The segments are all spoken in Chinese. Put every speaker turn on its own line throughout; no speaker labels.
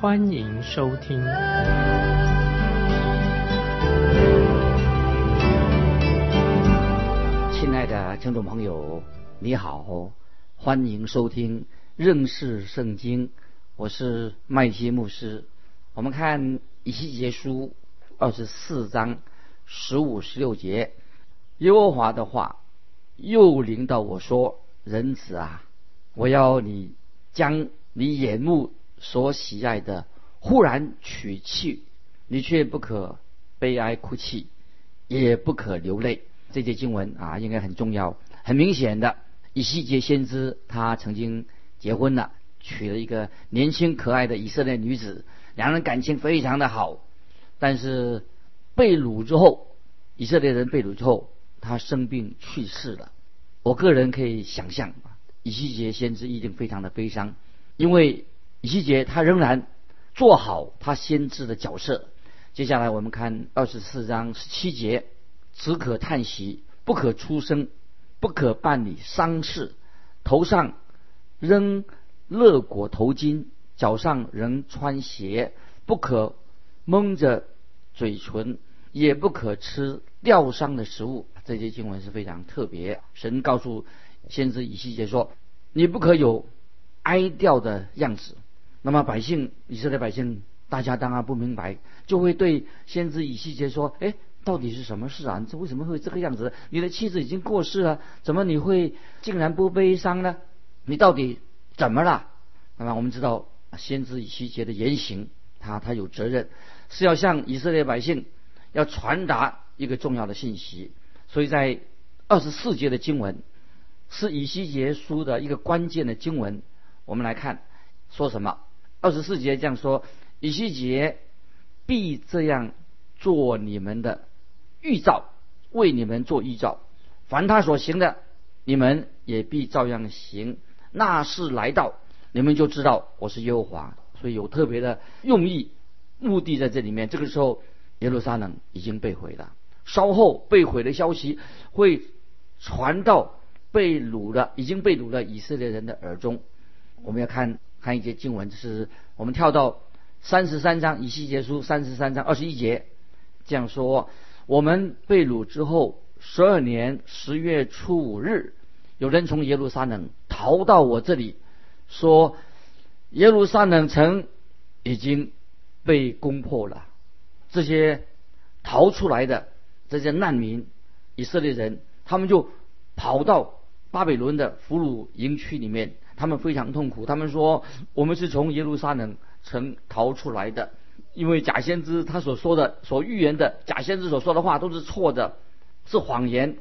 欢迎收听。
亲爱的听众朋友，你好，欢迎收听认识圣经，我是麦基牧师。我们看以西结书二十四章十五、十六节，耶和华的话又临到我说：“人子啊，我要你将你眼目所喜爱的忽然取去，你却不可悲哀哭泣，也不可流泪。”这节经文啊，应该很重要。很明显的，以西结先知他曾经结婚了，娶了一个年轻可爱的以色列女子，两人感情非常的好。但是被掳之后，以色列人被掳之后，他生病去世了。我个人可以想象，以西结先知一定非常的悲伤，因为以西结他仍然做好他先知的角色。接下来我们看二十四章十七节。只可叹息，不可出声，不可办理丧事，头上扔乐果头巾，脚上仍穿鞋，不可蒙着嘴唇，也不可吃吊伤的食物。这些经文是非常特别。神告诉先知以西结说：“你不可有哀掉的样子。”那么百姓以色列百姓，大家当然不明白，就会对先知以西结说：“哎。”到底是什么事啊？这为什么会这个样子？你的妻子已经过世了，怎么你会竟然不悲伤呢？你到底怎么了？那么我们知道，先知以西结的言行，他他有责任，是要向以色列百姓要传达一个重要的信息。所以在二十四节的经文是以西结书的一个关键的经文。我们来看说什么？二十四节这样说：以西结必这样做你们的。预兆为你们做预兆，凡他所行的，你们也必照样行。那是来到，你们就知道我是耶和华。所以有特别的用意、目的在这里面。这个时候，耶路撒冷已经被毁了。稍后被毁的消息会传到被掳的、已经被掳的以色列人的耳中。我们要看看一节经文，就是我们跳到三十三章以西结书三十三章二十一节，这样说。我们被掳之后，十二年十月初五日，有人从耶路撒冷逃到我这里，说耶路撒冷城已经被攻破了。这些逃出来的这些难民以色列人，他们就跑到巴比伦的俘虏营区里面，他们非常痛苦。他们说：“我们是从耶路撒冷城逃出来的。”因为假先知他所说的、所预言的，假先知所说的话都是错的，是谎言。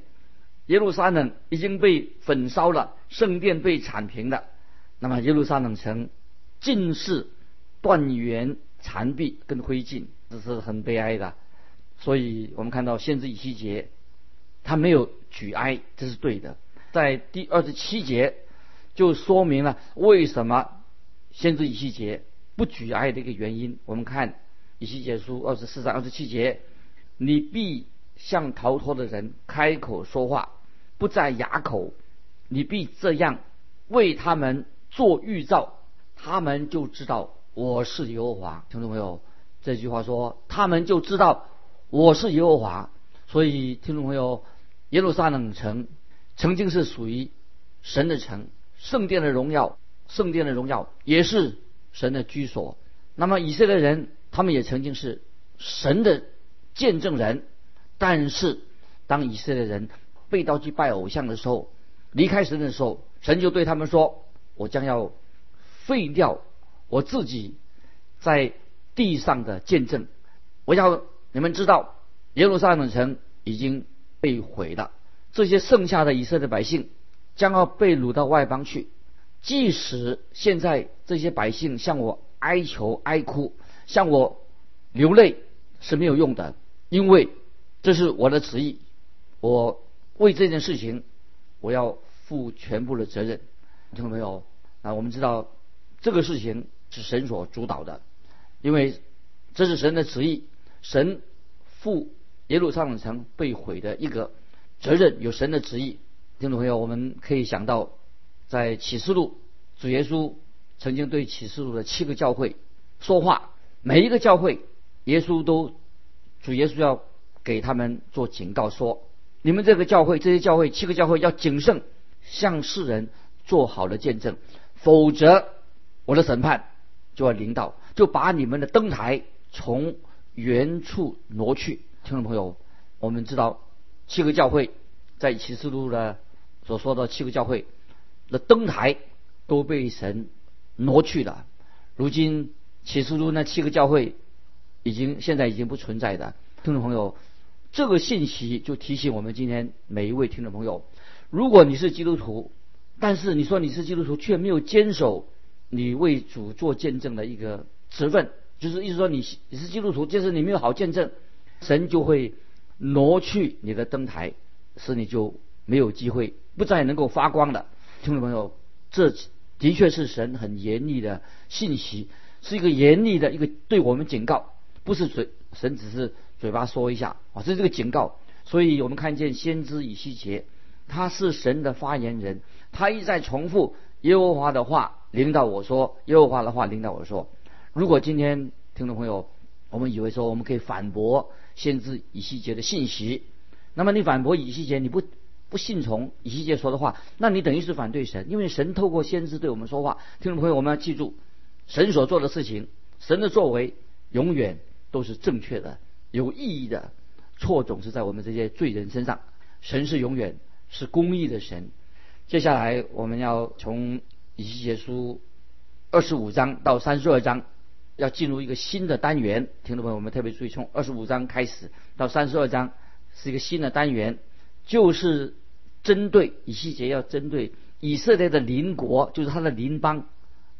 耶路撒冷已经被焚烧了，圣殿被铲平了，那么耶路撒冷城尽是断垣残壁跟灰烬，这是很悲哀的。所以我们看到先知以西结，他没有举哀，这是对的。在第二十七节就说明了为什么先知以西结。不举哀的一个原因，我们看以西结书二十四章二十七节：你必向逃脱的人开口说话，不在哑口；你必这样为他们做预兆，他们就知道我是耶和华。听众朋友，这句话说，他们就知道我是耶和华。所以，听众朋友，耶路撒冷城曾经是属于神的城，圣殿的荣耀，圣殿的荣耀也是。神的居所，那么以色列人他们也曾经是神的见证人，但是当以色列人被盗去拜偶像的时候，离开神的时候，神就对他们说：“我将要废掉我自己在地上的见证，我要你们知道耶路撒冷城已经被毁了，这些剩下的以色列百姓将要被掳到外邦去。”即使现在这些百姓向我哀求哀哭，向我流泪是没有用的，因为这是我的旨意，我为这件事情我要负全部的责任。听到没有？啊，我们知道这个事情是神所主导的，因为这是神的旨意，神负耶路撒冷城被毁的一个责任，有神的旨意。听众朋友，我们可以想到，在启示录，主耶稣曾经对启示录的七个教会说话，每一个教会，耶稣都主耶稣要给他们做警告，说你们这个教会，这些教会七个教会要谨慎，向世人。做好了见证，否则我的审判就要临到，就把你们的灯台从原处挪去。听众朋友，我们知道七个教会在启示录的所说的七个教会的灯台都被神挪去了。如今启示录那七个教会已经现在已经不存在的。听众朋友，这个信息就提醒我们今天每一位听众朋友，如果你是基督徒。但是你说你是基督徒，却没有坚守你为主做见证的一个职分，就是意思说你你是基督徒，就是你没有好见证，神就会挪去你的灯台，使你就没有机会，不再能够发光了。听众朋友，这的确是神很严厉的信息，是一个严厉的一个对我们警告，不是嘴神只是嘴巴说一下啊，这是个警告。所以我们看见先知以西结，他是神的发言人。他一再重复耶和华的话，领导我说耶和华的话，领导我说。如果今天听众朋友，我们以为说我们可以反驳先知以西结的信息，那么你反驳以西结，你不不信从以西结说的话，那你等于是反对神，因为神透过先知对我们说话。听众朋友，我们要记住，神所做的事情，神的作为永远都是正确的、有意义的，错总是在我们这些罪人身上。神是永远是公义的神。接下来我们要从以西结书二十五章到三十二章，要进入一个新的单元。听众朋友，我们特别注意，从二十五章开始到三十二章是一个新的单元，就是针对以西结要针对以色列的邻国，就是他的邻邦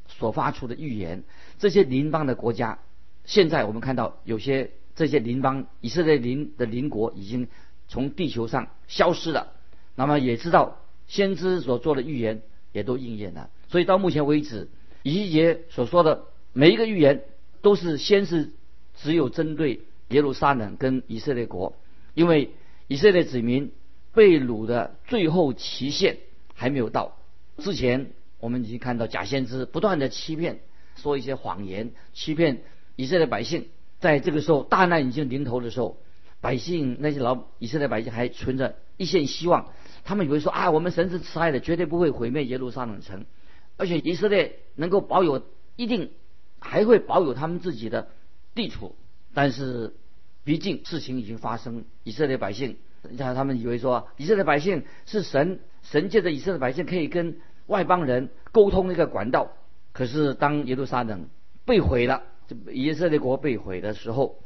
所发出的预言。这些邻邦的国家，现在我们看到有些这些邻邦以色列邻的邻国已经从地球上消失了。那么也知道。先知所做的预言也都应验了，所以到目前为止，以西结所说的每一个预言都是先是只有针对耶路撒冷跟以色列国，因为以色列子民被掳的最后期限还没有到。之前我们已经看到假先知不断的欺骗，说一些谎言，欺骗以色列百姓。在这个时候大难已经临头的时候，百姓那些老以色列百姓还存着一线希望。他们以为说啊，我们神是慈爱的，绝对不会毁灭耶路撒冷城，而且以色列能够保有，一定还会保有他们自己的地处。但是，毕竟事情已经发生，以色列百姓，你看他们以为说，以色列百姓是神，神借着以色列百姓可以跟外邦人沟通一个管道。可是当耶路撒冷被毁了，以色列国被毁的时候，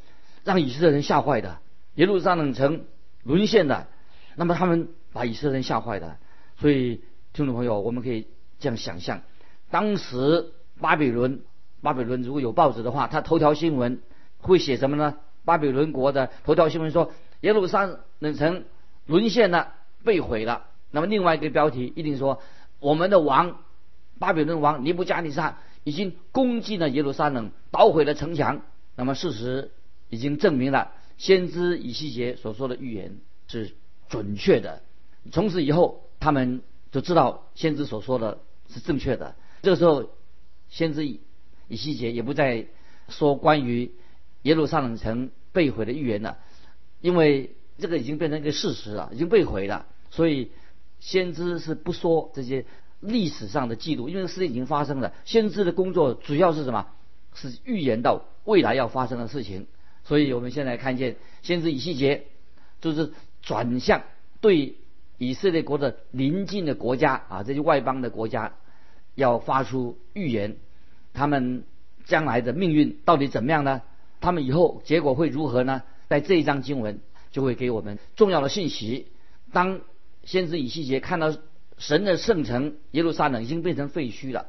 让以色列人吓坏的，耶路撒冷城沦陷的，那么他们。把以色列人吓坏的，所以听众朋友，我们可以这样想象：当时巴比伦，巴比伦如果有报纸的话，他头条新闻会写什么呢？巴比伦国的头条新闻说耶路撒冷冷城沦陷了，被毁了。那么另外一个标题一定说我们的王巴比伦王尼布加尼撒已经攻击了耶路撒冷，捣毁了城墙。那么事实已经证明了先知以西结所说的预言是准确的。从此以后，他们就知道先知所说的是正确的。这个时候，先知以西结也不再说关于耶路撒冷城被毁的预言了，因为这个已经变成一个事实了，已经被毁了。所以，先知是不说这些历史上的记录，因为事情已经发生了。先知的工作主要是什么？是预言到未来要发生的事情。所以我们现在看见先知以西结就是转向对。以色列国的邻近的国家啊，这些外邦的国家要发出预言，他们将来的命运到底怎么样呢？他们以后结果会如何呢？在这一章经文就会给我们重要的信息。当先知以西结看到神的圣城耶路撒冷已经变成废墟了，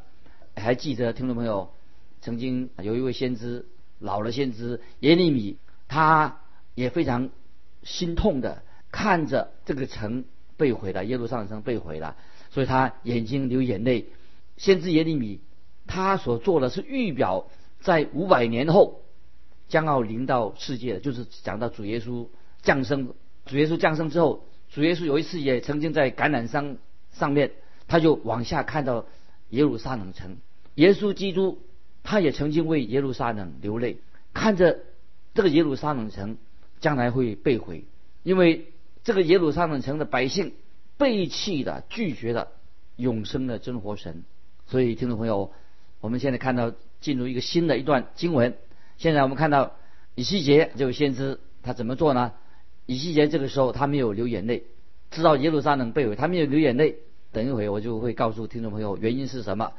还记得听众朋友曾经有一位先知老的先知耶利米，他也非常心痛的看着这个城被毁了，耶路撒冷城被毁了，所以他眼睛流眼泪。先知耶利米他所做的是预表在五百年后将要临到世界的，就是讲到主耶稣降生。主耶稣降生之后，主耶稣有一次也曾经在橄榄山上面，他就往下看到耶路撒冷城。耶稣基督他也曾经为耶路撒冷流泪，看着这个耶路撒冷城将来会被毁，因为这个耶路撒冷城的百姓背弃的、拒绝了永生的真活神。所以，听众朋友，我们现在看到进入一个新的一段经文。现在我们看到以西结这位先知他怎么做呢？以西结这个时候他没有流眼泪，知道耶路撒冷被毁，他没有流眼泪。等一会我就会告诉听众朋友原因是什么。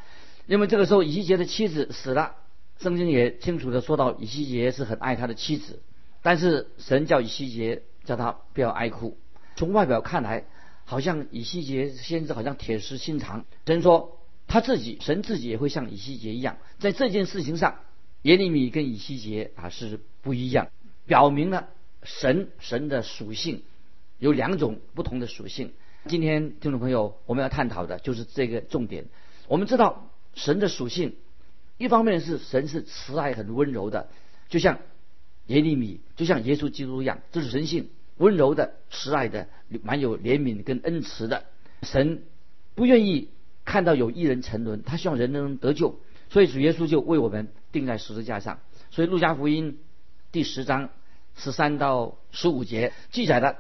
因为这个时候以西结的妻子死了，圣经也清楚的说到以西结是很爱他的妻子，但是神叫以西结叫他不要哀哭。从外表看来，好像以西结先知好像铁石心肠。神说他自己，神自己也会像以西结一样，在这件事情上，耶利米跟以西结啊是不一样，表明了。神神的属性有两种不同的属性。今天听众朋友，我们要探讨的就是这个重点。我们知道神的属性，一方面是神是慈爱很温柔的，就像耶利米，就像耶稣基督一样，这是神性，温柔的、慈爱的，蛮有怜悯跟恩慈的。神不愿意看到有一人沉沦，他希望人能得救，所以主耶稣就为我们钉在十字架上。所以路加福音第十章。十三到十五节记载的，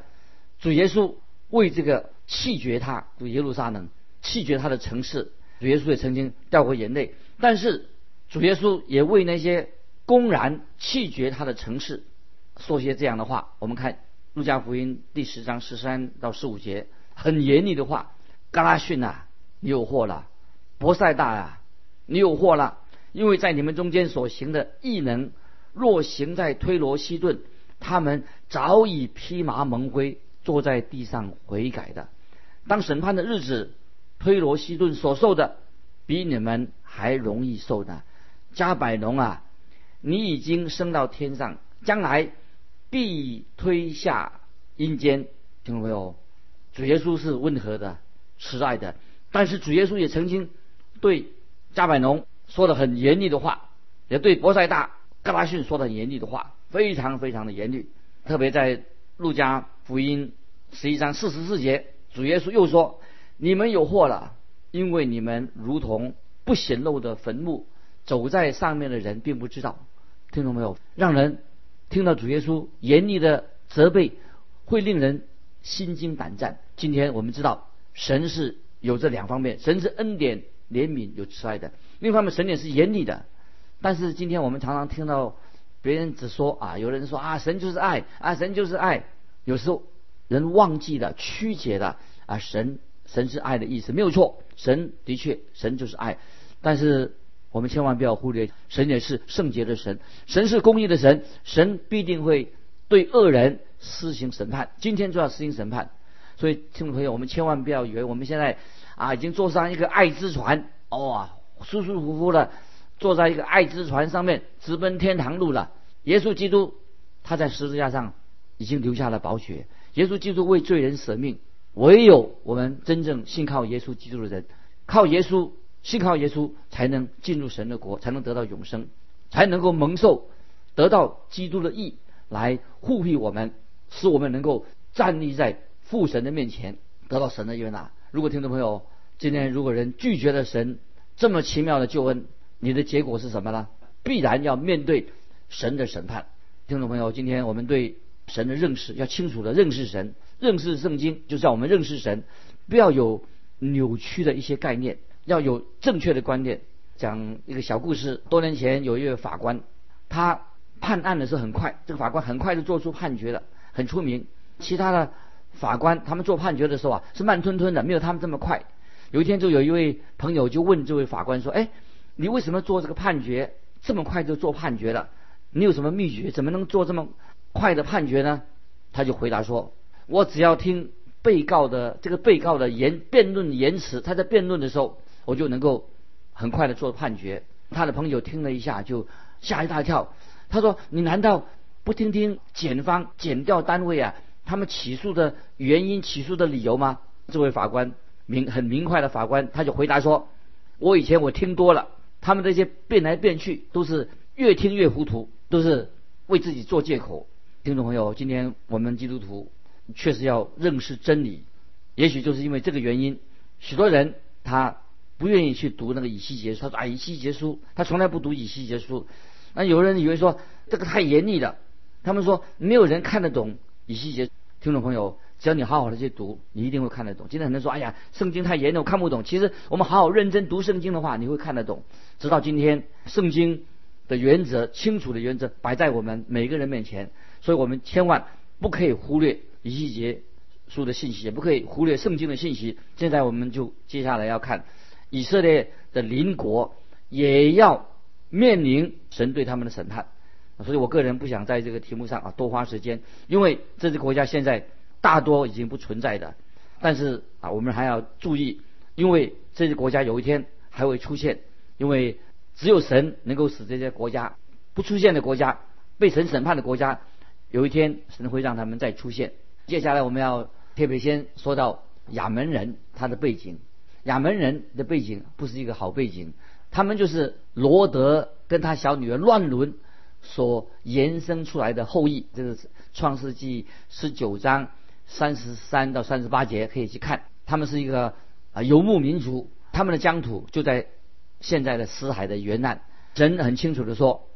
主耶稣为这个弃绝他，耶路撒冷弃绝他的城市，主耶稣也曾经掉过眼泪。但是主耶稣也为那些公然弃绝他的城市说些这样的话。我们看路加福音第十章十三到十五节，很严厉的话：嘎拉逊呐，你有祸了；博塞大啊，你有祸了，因为在你们中间所行的异能，若行在推罗西顿。他们早已披麻蒙灰，坐在地上悔改的。当审判的日子，推罗西顿所受的，比你们还容易受的。加百农啊，你已经升到天上，将来必推下阴间。听到没有？主耶稣是温和的、慈爱的，但是主耶稣也曾经对加百农说了很严厉的话，也对博塞大、格拉逊说了很严厉的话。非常非常的严厉，特别在路加福音十一章四十四节，主耶稣又说：“你们有祸了，因为你们如同不显露的坟墓，走在上面的人并不知道。”听懂没有？让人听到主耶稣严厉的责备，会令人心惊胆战。今天我们知道，神是有这两方面，神是恩典、怜悯、有慈爱的；另一方面，神也是严厉的。但是今天我们常常听到。别人只说啊，有人说啊，神就是爱啊，神就是爱。有时候人忘记了、曲解了啊，神神是爱的意思没有错，神的确神就是爱。但是我们千万不要忽略，神也是圣洁的神，神是公义的神，神必定会对恶人施行审判。今天就要施行审判，所以听众朋友，我们千万不要以为我们现在啊已经坐上一个爱之船，哇，舒舒服服的。坐在一个爱之船上面直奔天堂路了。耶稣基督他在十字架上已经留下了宝血。耶稣基督为罪人舍命。唯有我们真正信靠耶稣基督的人，靠耶稣信靠耶稣，才能进入神的国，才能得到永生，才能够蒙受得到基督的义来护庇我们，使我们能够站立在父神的面前，得到神的悦纳。如果听众朋友今天如果人拒绝了神这么奇妙的救恩，你的结果是什么呢？必然要面对神的审判。听众朋友，今天我们对神的认识要清楚的认识神，认识圣经，就是要我们认识神，不要有扭曲的一些概念，要有正确的观念。讲一个小故事：多年前有一位法官，他判案的时候很快，这个法官很快就做出判决了，很出名。其他的法官他们做判决的时候啊，是慢吞吞的，没有他们这么快。有一天就有一位朋友就问这位法官说：“哎。”你为什么做这个判决这么快就做判决了？你有什么秘诀？怎么能做这么快的判决呢？他就回答说：“我只要听被告的这个被告的言辩论言辞，他在辩论的时候，我就能够很快的做判决。”他的朋友听了一下就吓一大跳，他说：“你难道不听听检方检调单位啊，他们起诉的原因、起诉的理由吗？”这位法官明很明快的法官，他就回答说：“我以前我听多了，他们这些变来变去，都是越听越糊涂，都是为自己做借口。”听众朋友，今天我们基督徒确实要认识真理，也许就是因为这个原因，许多人他不愿意去读那个以西结书，他说：“啊，以西结书，他从来不读以西结书。”那有人以为说这个太严厉了，他们说没有人看得懂以西结。听众朋友。只要你好好的去读，你一定会看得懂。今天很多人说：“哎呀，圣经太严了，我看不懂。”其实我们好好认真读圣经的话，你会看得懂。直到今天，圣经的原则清楚的原则摆在我们每个人面前，所以我们千万不可以忽略以西结书的信息，也不可以忽略圣经的信息。现在我们就接下来要看以色列的邻国也要面临神对他们的审判，所以我个人不想在这个题目上啊多花时间，因为这个国家现在。大多已经不存在的，但是啊，我们还要注意，因为这些国家有一天还会出现，因为只有神能够使这些国家不出现的国家被神审判的国家，有一天神会让他们再出现。接下来我们要特别先说到亚门人他的背景，亚门人的背景不是一个好背景，他们就是罗德跟他小女儿乱伦所延伸出来的后裔，这是创世纪十九章。三十三到三十八节可以去看，他们是一个啊游牧民族，他们的疆土就在现在的死海的沿岸。神很清楚的说，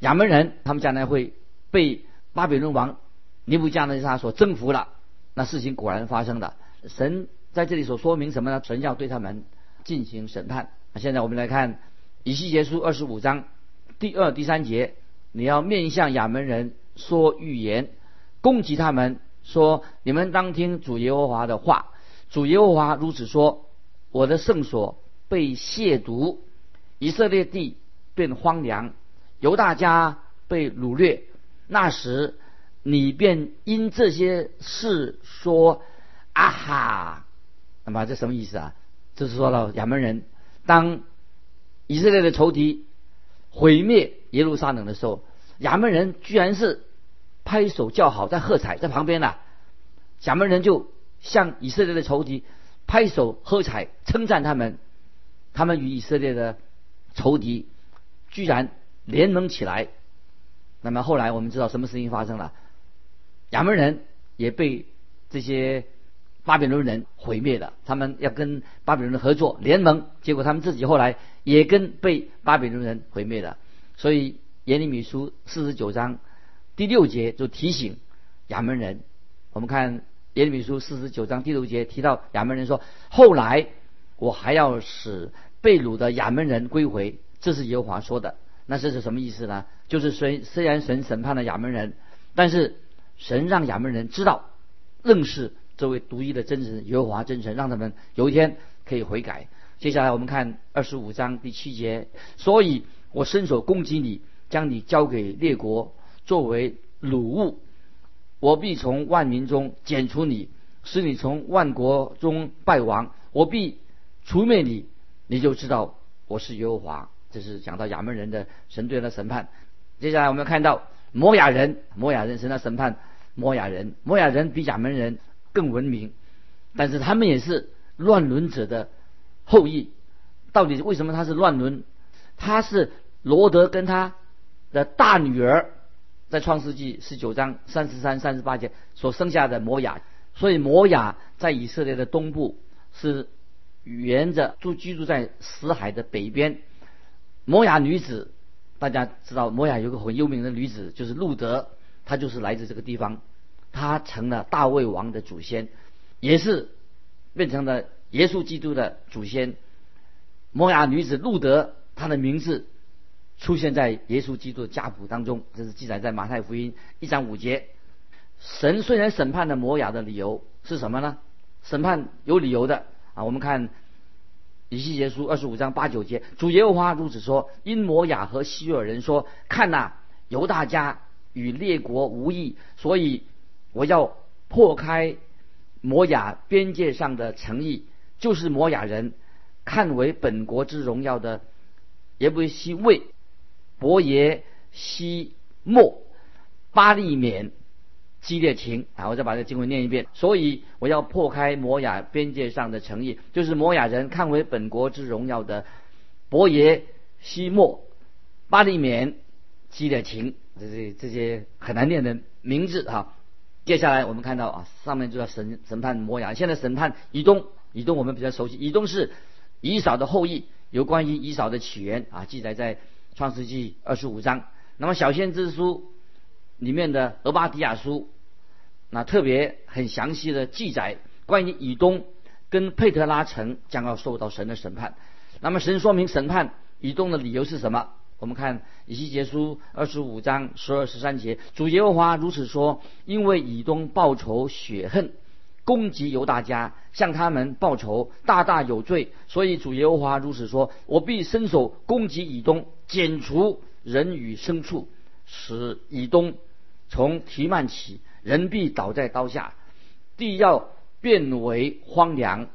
亚门人他们将来会被巴比伦王尼布加尼撒所征服了。那事情果然发生了。神在这里所说明什么呢？神要对他们进行审判。现在我们来看以西结书二十五章第二、第三节，你要面向亚门人说预言，攻击他们。说：“你们当听主耶和华的话。主耶和华如此说：我的圣所被亵渎，以色列地变荒凉，犹大家被掳掠。那时，你便因这些事说：啊哈！那么这什么意思啊？这是说到亚门人，当以色列的仇敌毁灭耶路撒冷的时候，亚门人居然是。”拍手叫好，在喝彩，在旁边呢，亚门人就向以色列的仇敌拍手喝彩，称赞他们。他们与以色列的仇敌居然联盟起来。那么后来我们知道什么事情发生了？亚门人也被这些巴比伦人毁灭了。他们要跟巴比伦人合作联盟，结果他们自己后来也跟被巴比伦人毁灭了。所以耶利米书四十九章。第六节就提醒亚门人，我们看耶利米书四十九章第六节提到亚门人说：“后来我还要使被掳的亚门人归回。”这是耶和华说的。那这是什么意思呢？就是虽虽然神审判了亚门人，但是神让亚门人知道认识这位独一的真神耶和华真神，让他们有一天可以悔改。接下来我们看二十五章第七节，所以我伸手攻击你，将你交给列国。作为掳物，我必从万民中剪除你，使你从万国中败亡。我必除灭你，你就知道我是耶和华。这是讲到亚门人的神对他的审判。接下来我们看到摩亚人，摩亚人神的审判。摩亚人，摩亚人比亚门人更文明，但是他们也是乱伦者的后裔。到底为什么他是乱伦？他是罗德跟他的大女儿。在创世纪十九章三十三、三十八节所生下的摩雅，所以摩雅在以色列的东部是沿着住居住在死海的北边。摩雅女子，大家知道摩雅有个很有名的女子，就是路德，她就是来自这个地方，她成了大卫王的祖先，也是变成了耶稣基督的祖先。摩雅女子路德，她的名字。出现在耶稣基督的家谱当中，这是记载在马太福音一章五节。神虽然审判了摩亚的理由是什么呢？审判有理由的啊！我们看以西结书二十五章八九节，主耶和华如此说：因摩亚和希尔人说，看呐，犹大家与列国无异，所以我要破开摩亚边界上的诚意，就是摩亚人看为本国之荣耀的，也不惜为。伯耶西莫巴利免基列廷啊，我再把这经文念一遍。所以我要破开摩亚边界上的诚意，就是摩亚人看为本国之荣耀的伯耶西莫巴利免基列廷，这这这些很难念的名字哈。接下来我们看到啊，上面就要审审判摩亚，现在审判以东。以东我们比较熟悉，以东是以扫的后裔，有关于以扫的起源啊，记载在创世纪二十五章。那么小先知书里面的俄巴底亚书，那特别很详细的记载关于以东跟佩特拉城将要受到神的审判。那么神说明审判以东的理由是什么？我们看以西结书二十五章十二十三节，主耶和华如此说：因为以东报仇雪恨。攻击犹大家，向他们报仇，大大有罪。所以主耶和华如此说：我必伸手攻击以东，剪除人与牲畜，使以东从提曼起，人必倒在刀下，地要变为荒凉，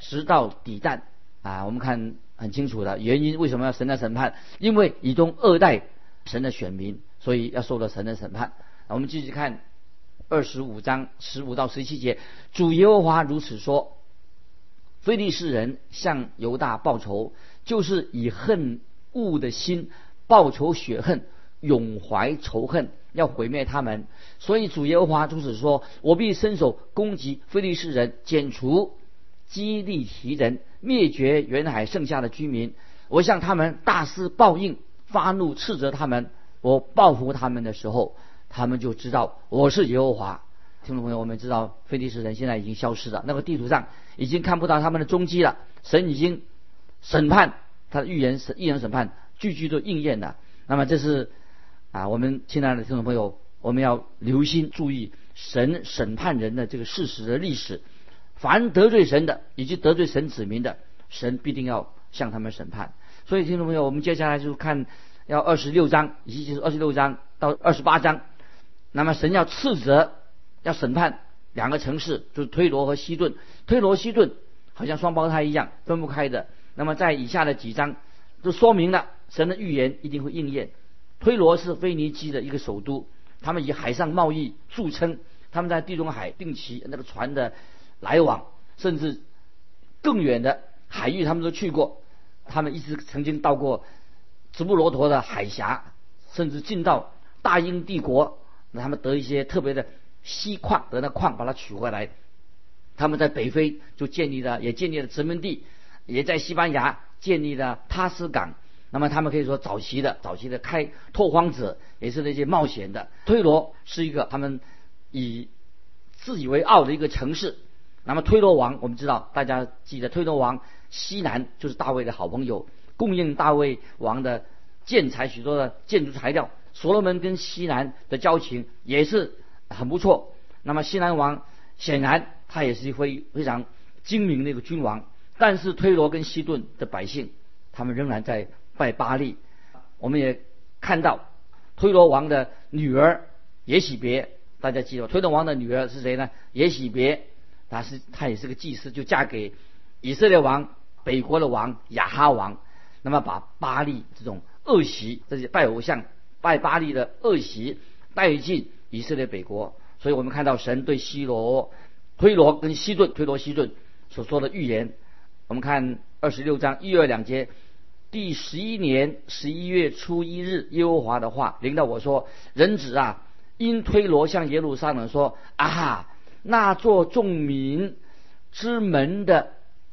直到底旦。啊，我们看很清楚的原因，为什么要神的审判？因为以东二代神的选民，所以要受到神的审判。我们继续看。二十五章十五到十七节，主耶和华如此说：非利士人向犹大报仇，就是以恨恶的心报仇雪恨，永怀仇恨，要毁灭他们。所以主耶和华如此说：我必伸手攻击非利士人，剪除基利提人，灭绝远海剩下的居民。我向他们大施报应，发怒斥责他们。我报复他们的时候。他们就知道我是耶和华。听众朋友，我们知道非利士人现在已经消失了，那个地图上已经看不到他们的踪迹了。神已经审判他的预言，审预言审判句句都应验了。那么这是啊，我们亲爱的听众朋友，我们要留心注意神审判人的这个事实的历史。凡得罪神的，以及得罪神子民的，神必定要向他们审判。所以听众朋友，我们接下来就看要二十六章，以及就是二十六章到二十八章。那么神要斥责，要审判两个城市，就是推罗和西顿。推罗、西顿好像双胞胎一样，分不开的。那么在以下的几章，就说明了神的预言一定会应验。推罗是腓尼基的一个首都，他们以海上贸易著称，他们在地中海定期那个船的来往，甚至更远的海域他们都去过。他们一直曾经到过直布罗陀的海峡，甚至进到大英帝国。他们得一些特别的锡矿，得那矿把它取回来。他们在北非就建立了，也建立了殖民地，也在西班牙建立了塔斯港。那么他们可以说早期的、早期的开拓荒者，也是那些冒险的。推罗是一个他们以自以为傲的一个城市。那么推罗王，我们知道，大家记得推罗王西南就是大卫的好朋友，供应大卫王的建材许多的建筑材料。所罗门跟西南的交情也是很不错。那么西南王显然他也是非非常精明的一个君王，但是推罗跟西顿的百姓，他们仍然在拜巴利。我们也看到推罗王的女儿耶喜别，大家记得推罗王的女儿是谁呢？耶喜别，她是她也是个祭司，就嫁给以色列王北国的王亚哈王。那么把巴利这种恶习，这些拜偶像。拜巴利的恶习带进以色列北国，所以我们看到神对西罗、推罗跟西顿、推罗西顿所说的预言。我们看二十六章一二两节，第十一年十一月初一日，耶和华的话临到我说：“人子啊，因推罗向耶路撒冷说：啊，那座众民之门的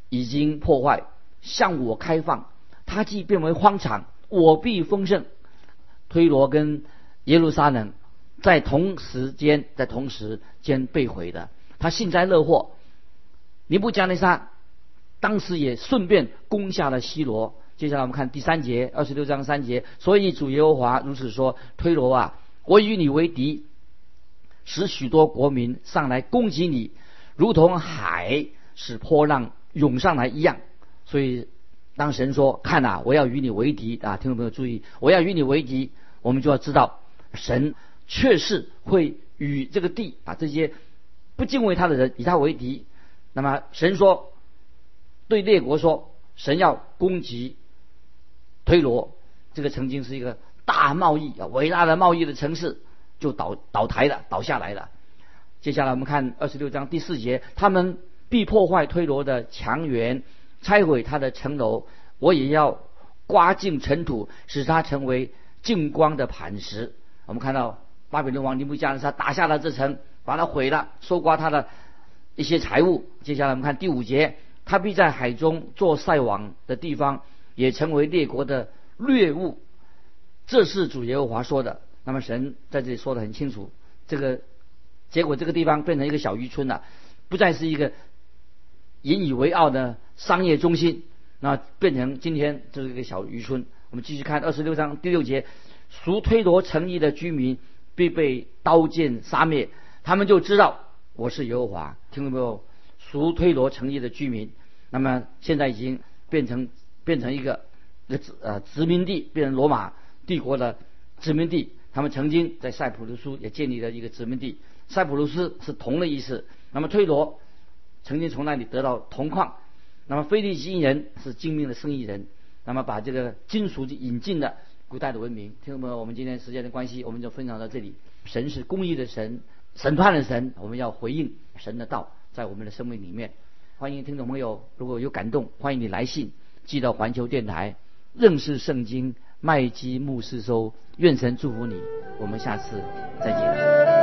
已经破坏，向我开放，他既变为荒场，我必丰盛。”推罗跟耶路撒冷在同时间在同时间被毁的，他幸灾乐祸。尼布加内沙当时也顺便攻下了西罗。接下来我们看第三节，二十六章三节。所以主耶和华如此说：推罗啊，我与你为敌，使许多国民上来攻击你，如同海使波浪涌上来一样。所以当神说：看呐，我要与你为敌啊！听众朋友注意，我要与你为敌。我们就要知道，神确实会与这个地啊这些不敬畏他的人以他为敌。那么神说，对列国说，神要攻击推罗，这个曾经是一个大。贸易啊伟大的贸易的城市就倒倒台了，倒下来了。接下来我们看二十六章第四节，他们必破坏推罗的墙垣，拆毁他的城楼，我也要刮净尘土，使他成为净光的磐石。我们看到巴比伦王尼布加尼撒打下了这城，把它毁了，搜刮他的一些财物。接下来我们看第五节，他必在海中做晒网的地方，也成为列国的掠物。这是主耶和华说的。那么神在这里说的很清楚，这个。结果这个地方变成一个小渔村了，不再是一个引以为傲的商业中心，那变成今天就是一个小渔村。我们继续看二十六章第六节，属推罗城邑的居民必被刀剑杀灭，他们就知道我是耶和华。听到没有？属推罗城邑的居民，那么现在已经变成变成一个一个呃殖民地，变成罗马帝国的殖民地。他们曾经在塞浦路斯也建立了一个殖民地。塞浦路斯是铜的意思，那么推罗曾经从那里得到铜矿，那么腓力基人是精明的生意人，那么把这个金属引进了古代的文明。听众朋友，我们今天时间的关系，我们就分享到这里。神是公义的神，审判的神，我们要回应神的道，在我们的生命里面。欢迎听众朋友，如果有感动，欢迎你来信寄到环球电台，认识圣经麦基牧师收。愿神祝福你，我们下次再见。